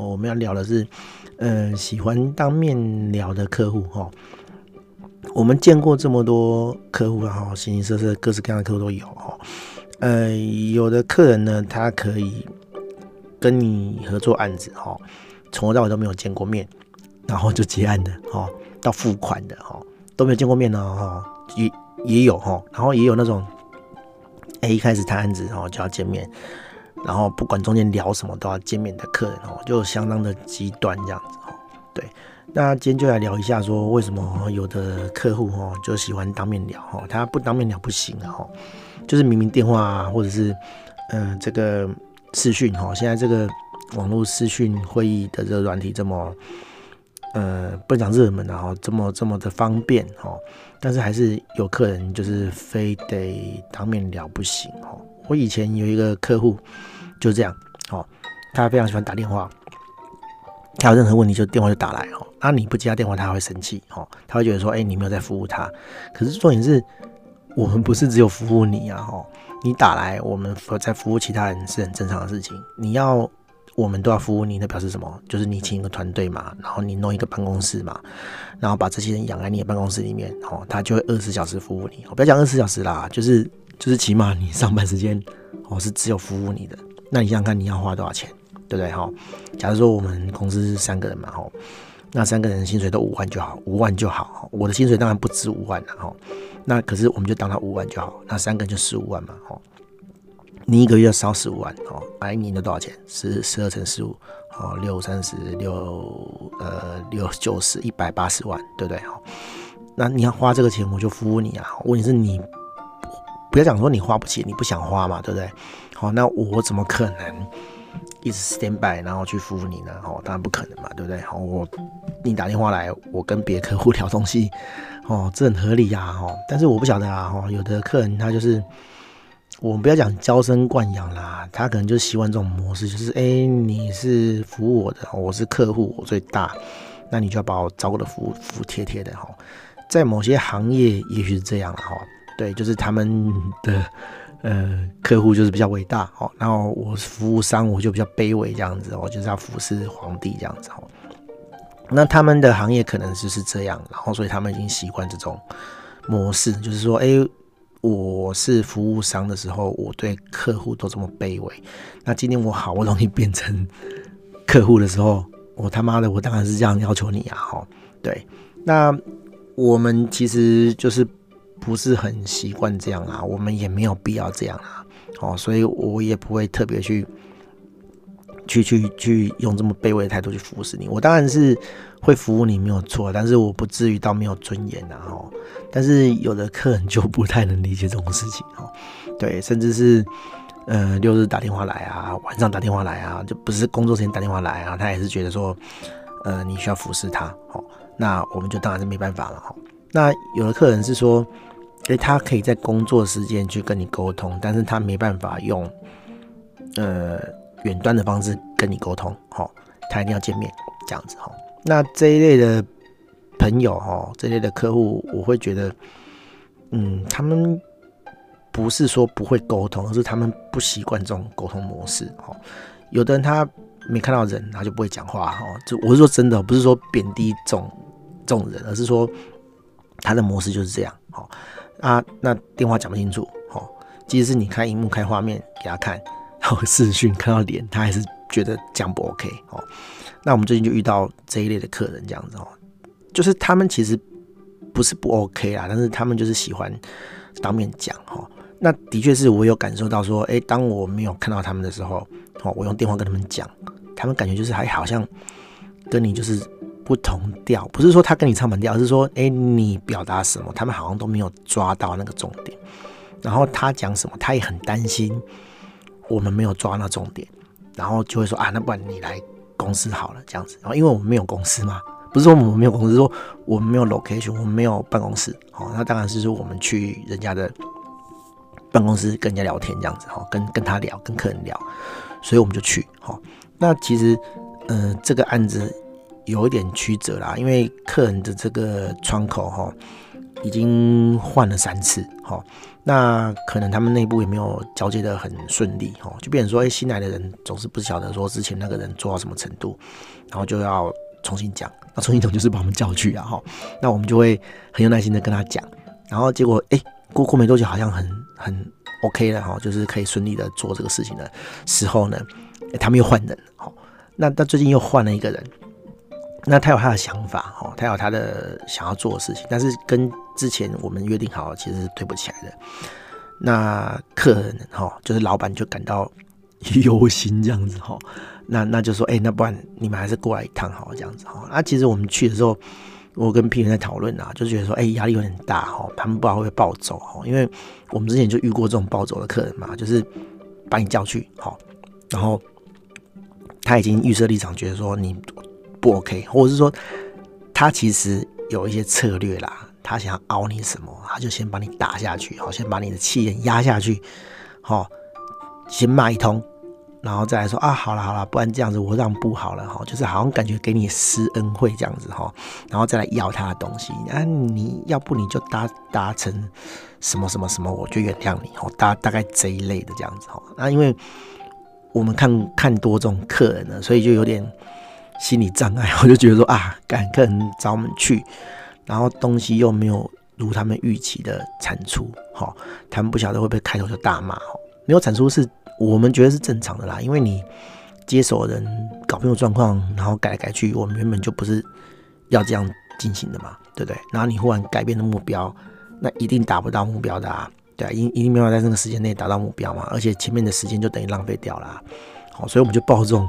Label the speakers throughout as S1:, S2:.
S1: 哦，我们要聊的是，呃，喜欢当面聊的客户哈、我们见过这么多客户然后形形色色、各式各样的客户都有哈、哦。呃，有的客人呢，他可以跟你合作案子哈，从头到尾都没有见过面，然后就结案的哈、到付款的哈、都没有见过面呢哈、也也有哈、然后也有那种，哎，一开始谈案子然后就要见面。然后不管中间聊什么都要见面的客人哦，就相当的极端这样子哦。对，那今天就来聊一下，说为什么有的客户哦就喜欢当面聊哈，他不当面聊不行的哈，就是明明电话，或者是嗯、这个视讯哈，现在这个网络视讯会议的这个软体这么呃不讲热门然后这么这么的方便哈，但是还是有客人就是非得当面聊不行哈。我以前有一个客户。就这样，哦，他非常喜欢打电话，他有任何问题就电话就打来，哦，那你不接他电话，他会生气，哦，他会觉得说，哎，你没有在服务他。可是重点是，我们不是只有服务你啊，哦，你打来，我们在服务其他人是很正常的事情。你要我们都要服务你，那表示什么？就是你请一个团队嘛，然后你弄一个办公室嘛，然后把这些人养在你的办公室里面，哦，他就会二十小时服务你。我不要讲二十小时啦，就是就是起码你上班时间，哦，是只有服务你的。那你想想看，你要花多少钱，对不对哈？假如说我们公司是三个人嘛，哈，那三个人薪水都五万就好，五万就好。我的薪水当然不止五万了，哈。那可是我们就当他五万就好，那三个人就十五万嘛，哈。你一个月要烧十五万，哦，哎，你的多少钱？十十二乘十五，哦，六三十六，呃，六九十一百八十万，对不对哈？那你要花这个钱，我就服务你啊。问题是你不要讲说你花不起，你不想花嘛，对不对？好，那我怎么可能一直 stand by，然后去服务你呢？哦，当然不可能嘛，对不对？好，我你打电话来，我跟别客户聊东西，哦，这很合理呀，哦，但是我不晓得啊，哦，有的客人他就是，我们不要讲娇生惯养啦，他可能就习惯这种模式，就是哎，你是服务我的，我是客户，我最大，那你就要把我照顾的服服帖帖的哈。在某些行业也许是这样了哈，对，就是他们的。呃，客户就是比较伟大哦，然后我服务商我就比较卑微这样子，我就是要服侍皇帝这样子哦。那他们的行业可能就是这样，然后所以他们已经习惯这种模式，就是说，哎，我是服务商的时候，我对客户都这么卑微。那今天我好不容易变成客户的时候，我他妈的，我当然是这样要求你啊！哈，对，那我们其实就是。不是很习惯这样啊，我们也没有必要这样啊，哦，所以我也不会特别去去去去用这么卑微的态度去服侍你。我当然是会服务你没有错，但是我不至于到没有尊严啊，哦。但是有的客人就不太能理解这种事情哦，对，甚至是呃六日打电话来啊，晚上打电话来啊，就不是工作时间打电话来啊，他也是觉得说，呃，你需要服侍他，哦，那我们就当然是没办法了，哈。那有的客人是说。所以他可以在工作时间去跟你沟通，但是他没办法用呃远端的方式跟你沟通，齁，他一定要见面这样子，齁。那这一类的朋友，齁，这类的客户，我会觉得，嗯，他们不是说不会沟通，而是他们不习惯这种沟通模式，齁。有的人他没看到人，他就不会讲话，齁。就我是说真的，不是说贬低这种这种人，而是说他的模式就是这样，齁。啊，那电话讲不清楚，哦，即使是你开荧幕、开画面给他看，然后视讯看到脸，他还是觉得讲不 OK，哦。那我们最近就遇到这一类的客人，这样子哦，就是他们其实不是不 OK 啊，但是他们就是喜欢当面讲，哈。那的确是我有感受到说，哎，当我没有看到他们的时候，哦，我用电话跟他们讲，他们感觉就是还好像跟你就是。不同调，不是说他跟你唱反调，而是说，哎，你表达什么，他们好像都没有抓到那个重点。然后他讲什么，他也很担心我们没有抓那重点，然后就会说啊，那不然你来公司好了，这样子。然后因为我们没有公司嘛，不是说我们没有公司，说我们没有 location，我们没有办公室。好，那当然是说我们去人家的办公室跟人家聊天这样子，哈，跟跟他聊，跟客人聊，所以我们就去。好，那其实，呃，这个案子有一点曲折啦，因为客人的这个窗口，哈。已经换了三次，哈，那可能他们内部也没有交接的很顺利，哈，就变成说，哎，新来的人总是不晓得说之前那个人做到什么程度，然后就要重新讲，那重新讲就是把我们叫去啊，哈，那我们就会很有耐心的跟他讲，然后结果，哎，过过没多久，好像很很 OK 了，哈，就是可以顺利的做这个事情的时候呢，他们又换人，哈，那他最近又换了一个人。那他有他的想法，哦，他有他的想要做的事情，但是跟之前我们约定好，其实是对不起来的。那客人，哈，就是老板就感到 忧心这样子，哈，那那就说，哎，那不然你们还是过来一趟，好，这样子，哈。那其实我们去的时候，我跟 P 人在讨论啊，就觉得说，哎，压力有点大，哈，他们不知道会不会暴走，哈，因为我们之前就遇过这种暴走的客人嘛，就是把你叫去，好，然后他已经预设立场，觉得说你。不 OK，或者是说他其实有一些策略啦，他想要凹你什么，他就先把你打下去，好，先把你的气焰压下去，好，先骂一通，然后再来说啊，好了好了，不然这样子我让步好了哈，就是好像感觉给你施恩惠这样子哈，然后再来要他的东西，啊，你要不你就达达成什么什么什么，我就原谅你，哦，大大概这一类的这样子哈，那因为我们看看多这种客人呢，所以就有点。心理障碍，我就觉得说啊，赶客人找我们去，然后东西又没有如他们预期的产出，哈，他们不晓得会不会开头就大骂，哈，没有产出是我们觉得是正常的啦，因为你接手人搞不清楚状况，然后改来改去，我们原本就不是要这样进行的嘛，对不对？然后你忽然改变了目标，那一定达不到目标的啊，对啊，一一定没有在这个时间内达到目标嘛，而且前面的时间就等于浪费掉了，好，所以我们就抱这种。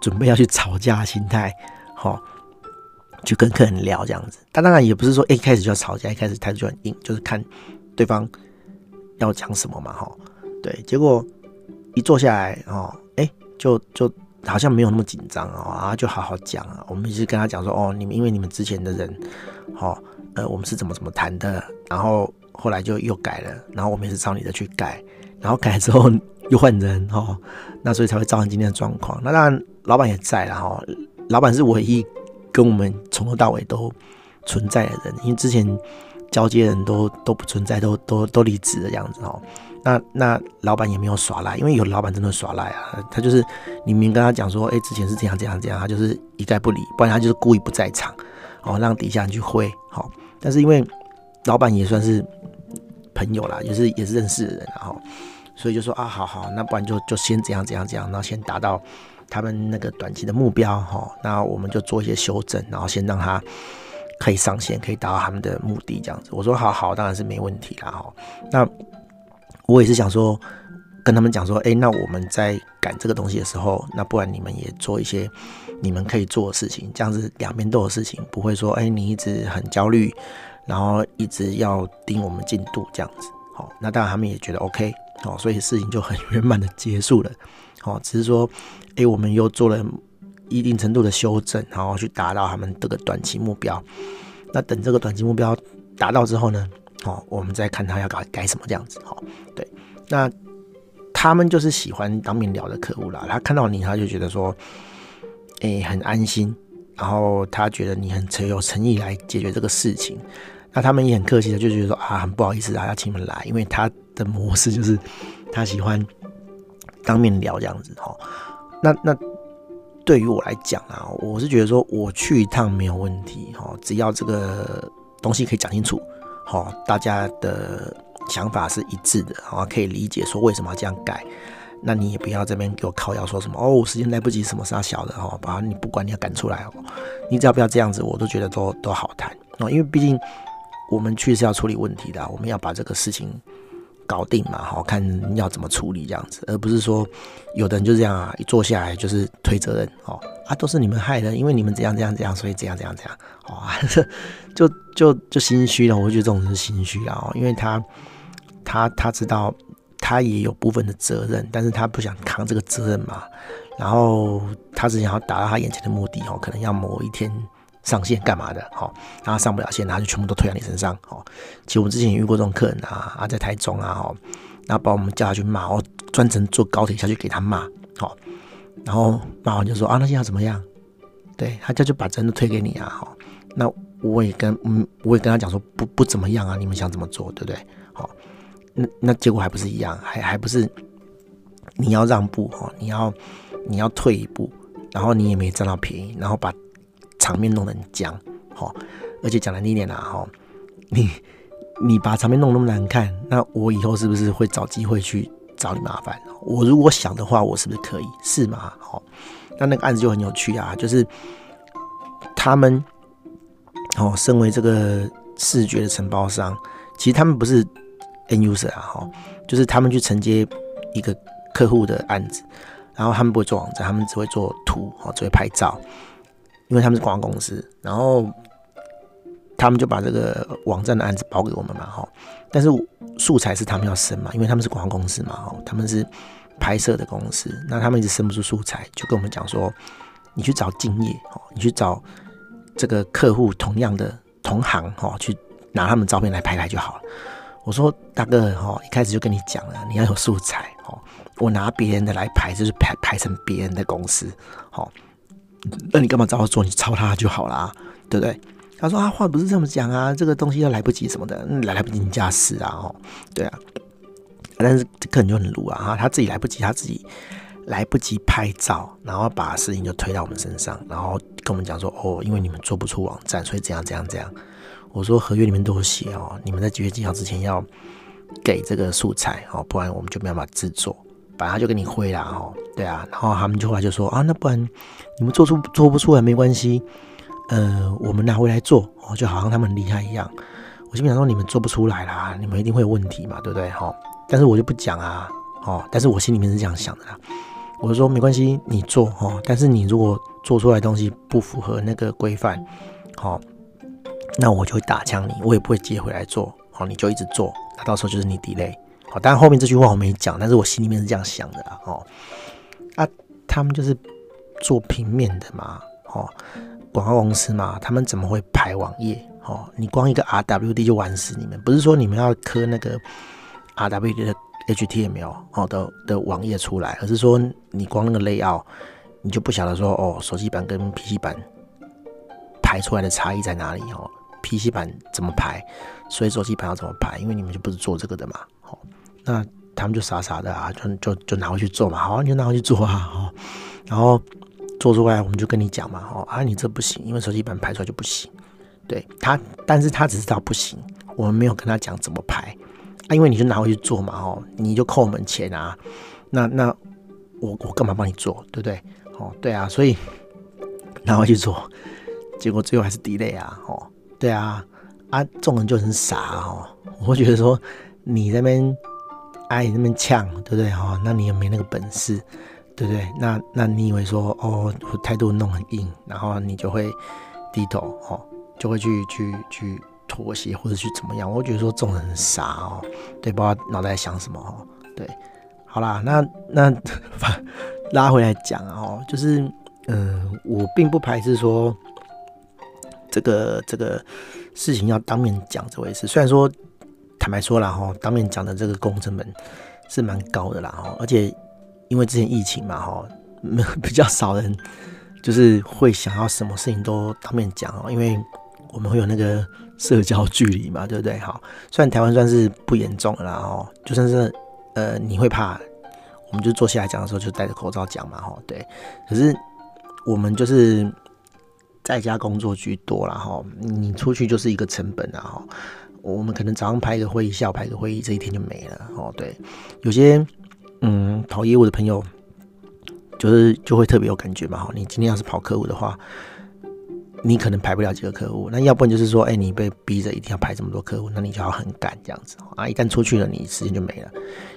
S1: 准备要去吵架心态，好，去跟客人聊这样子。但当然也不是说一开始就要吵架，一开始态度就很硬，就是看对方要讲什么嘛，哈。对，结果一坐下来，哦，哎，就就好像没有那么紧张哦，然后就好好讲啊。我们一直跟他讲说，哦，你们因为你们之前的人，好，呃，我们是怎么怎么谈的，然后后来就又改了，然后我们也是照你的去改，然后改之后又换人，哈，那所以才会造成今天的状况。那当然。老板也在了哈，老板是唯一跟我们从头到尾都存在的人，因为之前交接人都都不存在，都都都离职的样子哈。那那老板也没有耍赖，因为有老板真的耍赖啊，他就是你明跟他讲说，哎、之前是这样这样这样，他就是一概不理，不然他就是故意不在场，哦，让底下人去挥，好。但是因为老板也算是朋友啦，也是也是认识的人，然后所以就说啊，好好，那不然就就先这样这样这样，然后先达到。他们那个短期的目标，哈，那我们就做一些修正，然后先让他可以上线，可以达到他们的目的，这样子。我说好好，当然是没问题啦，哈。那我也是想说，跟他们讲说，哎，那我们在赶这个东西的时候，那不然你们也做一些你们可以做的事情，这样子两边都有事情，不会说，哎，你一直很焦虑，然后一直要盯我们进度这样子，好，那当然他们也觉得 OK，哦，所以事情就很 圆满的结束了。哦，只是说，哎，我们又做了一定程度的修正，然后去达到他们这个短期目标。那等这个短期目标达到之后呢，哦，我们再看他要改改什么这样子。哦，对，那他们就是喜欢当面聊的客户啦。他看到你，他就觉得说，哎，很安心，然后他觉得你很诚有诚意来解决这个事情。那他们也很客气的，就觉得说啊，很不好意思啊，要请你们来，因为他的模式就是他喜欢。当面聊这样子哈，那那对于我来讲啊，我是觉得说我去一趟没有问题哈，只要这个东西可以讲清楚，好，大家的想法是一致的，好，可以理解说为什么要这样改，那你也不要这边给我靠腰说什么哦，时间来不及，什么是要小的哈，把你不管你要赶出来哦，你只要不要这样子，我都觉得都都好谈哦，因为毕竟我们去是要处理问题的，我们要把这个事情。搞定嘛，好看要怎么处理这样子，而不是说有的人就这样啊，一坐下来就是推责任哦，啊都是你们害的，因为你们怎样怎样怎样，所以这样这样这样，哦，就就就心虚了。我觉得这种是心虚啊，因为他他他知道他也有部分的责任，但是他不想扛这个责任嘛，然后他只想要达到他眼前的目的哦，可能要某一天上线干嘛的，好，然后上不了线，然后就全部都推到你身上，好。其实我们之前也遇过这种客人啊，啊，在台中啊，哈，然后把我们叫下去骂，哦，专程坐高铁下去给他骂，好，然后骂完就说啊，那现在怎么样？对，他就就把责任推给你啊，好，那我也跟嗯，我也跟他讲说不不怎么样啊，你们想怎么做，对不对？好，那那结果还不是一样，还还不是你要让步哈，你要你要退一步，然后你也没占到便宜，然后把。场面弄得很僵，好，而且讲难听点啦，哈，你你把场面弄那么难看，那我以后是不是会找机会去找你麻烦？我如果想的话，我是不是可以？是吗？好，那那个案子就很有趣啊，就是他们哦，身为这个视觉的承包商，其实他们不是 end user 啊，哈，就是他们去承接一个客户的案子，然后他们不会做网站，他们只会做图，哦，只会拍照。因为他们是广告公司，然后他们就把这个网站的案子包给我们嘛，哈。但是素材是他们要生嘛，因为他们是广告公司嘛，哈。他们是拍摄的公司，那他们一直生不出素材，就跟我们讲说，你去找敬业，哦，你去找这个客户同样的同行，哈，去拿他们照片来拍拍就好了。我说大哥，哈，一开始就跟你讲了，你要有素材，哦，我拿别人的来拍，就是拍拍成别人的公司，好。那你干嘛找我做？你抄他就好啦，对不对？他说啊，话不是这么讲啊，这个东西要来不及什么的，来来不及你家事啊，哦，对啊。但是这个人就很鲁啊，他自己来不及，他自己来不及拍照，然后把事情就推到我们身上，然后跟我们讲说，哦，因为你们做不出网站，所以这样这样这样。我说合约里面都有写哦，你们在几月几号之前要给这个素材哦，不然我们就没办法制作。反正就给你挥啦，哦，对啊，然后他们就后来就说啊，那不然你们做出做不出来没关系，呃，我们拿回来做，哦，就好像他们很厉害一样。我心里想说，你们做不出来啦，你们一定会有问题嘛，对不对？哈，但是我就不讲啊，哦，但是我心里面是这样想的啦。我说没关系，你做哦，但是你如果做出来东西不符合那个规范，好，那我就会打枪你，我也不会接回来做，好，你就一直做，那到时候就是你 delay。好，当然后面这句话我没讲，但是我心里面是这样想的啦。哦，啊，他们就是做平面的嘛，哦，广告公司嘛，他们怎么会排网页？哦，你光一个 RWD 就玩死你们，不是说你们要磕那个 RWD 的 HTML 哦的的网页出来，而是说你光那个 layout 你就不晓得说哦，手机版跟 PC 版排出来的差异在哪里？哦，PC 版怎么排，所以手机版要怎么排？因为你们就不是做这个的嘛，哦。那他们就傻傻的啊，就就就拿回去做嘛，好，你就拿回去做啊，哦，然后做出来我们就跟你讲嘛，哦，啊，你这不行，因为手机版拍出来就不行，对他，但是他只知道不行，我们没有跟他讲怎么拍啊，因为你就拿回去做嘛，哦，你就扣我们钱啊，那那我我干嘛帮你做，对不对？哦，对啊，所以 拿回去做，结果最后还是 delay 啊，哦，对啊，啊，众人就很傻哦，我觉得说你那边。哎，那么呛，对不对？哈，那你也没那个本事，对不对？那那你以为说，哦，态度弄很硬，然后你就会低头，哦，就会去去去妥协或者去怎么样？我觉得说这种人很傻哦，对，不知道脑袋在想什么哦。对，好啦，那那 拉回来讲哦，就是，嗯、我并不排斥说这个这个事情要当面讲这回事，虽然说。坦白说了哈，当面讲的这个工程本是蛮高的啦哈，而且因为之前疫情嘛哈，比较少人就是会想要什么事情都当面讲哦，因为我们会有那个社交距离嘛，对不对？哈，虽然台湾算是不严重的啦哈，就算是呃你会怕，我们就坐下来讲的时候就戴着口罩讲嘛哈，对。可是我们就是在家工作居多啦哈，你出去就是一个成本啊哈。我们可能早上排个会议，下午排个会议，这一天就没了哦。对，有些嗯跑业务的朋友，就是就会特别有感觉嘛。哈，你今天要是跑客户的话，你可能排不了几个客户。那要不然就是说，哎，你被逼着一定要排这么多客户，那你就要很赶这样子啊。一旦出去了，你时间就没了，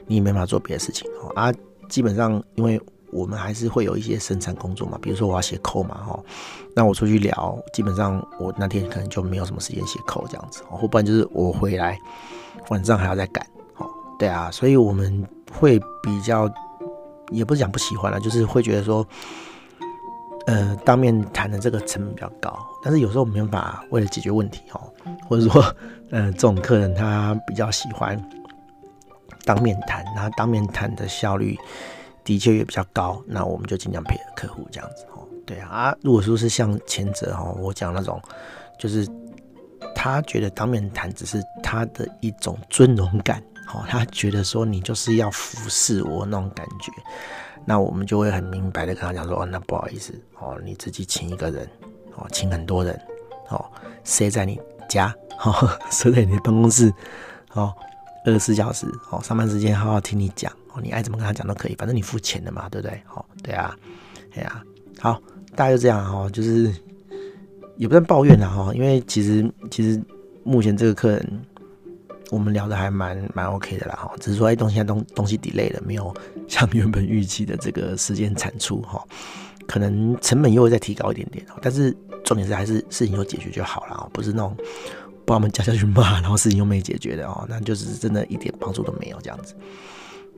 S1: 你也没办法做别的事情啊。基本上因为。我们还是会有一些生产工作嘛，比如说我要写扣嘛，哈，那我出去聊，基本上我那天可能就没有什么时间写扣这样子，或不然就是我回来晚上还要再赶，哦，对啊，所以我们会比较，也不是讲不喜欢了，就是会觉得说，呃，当面谈的这个成本比较高，但是有时候我们没办法为了解决问题哦，或者说，呃，这种客人他比较喜欢当面谈，那当面谈的效率的确也比较高，那我们就尽量配合客户这样子哦。对啊，如果说是像前者哈，我讲那种，就是他觉得当面谈只是他的一种尊荣感，哦，他觉得说你就是要服侍我那种感觉。那我们就会很明白的跟他讲说，哦，那不好意思，哦，你自己请一个人，哦，请很多人，哦，塞在你家，哦，塞在你的办公室，哦，二十四小时，哦，上班时间好好听你讲，哦，你爱怎么跟他讲都可以，反正你付钱的嘛，对不对？哦，对啊，对啊，好，大家就这样，哦，就是也不算抱怨了，哈，因为其实其实目前这个客人。我们聊的还蛮蛮 OK 的啦，哈，只是说哎，东西东东西 delay 了，没有 像原本预期的这个时间产出，哈，可能成本又会再提高一点点，但是重点是还是事情有解决就好了，不是那种把我们叫下去骂，然后事情又没解决的哦，那就是真的一点帮助都没有这样子。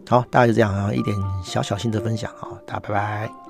S1: 好，大家就这样啊，一点小小心得分享啊，大家拜拜。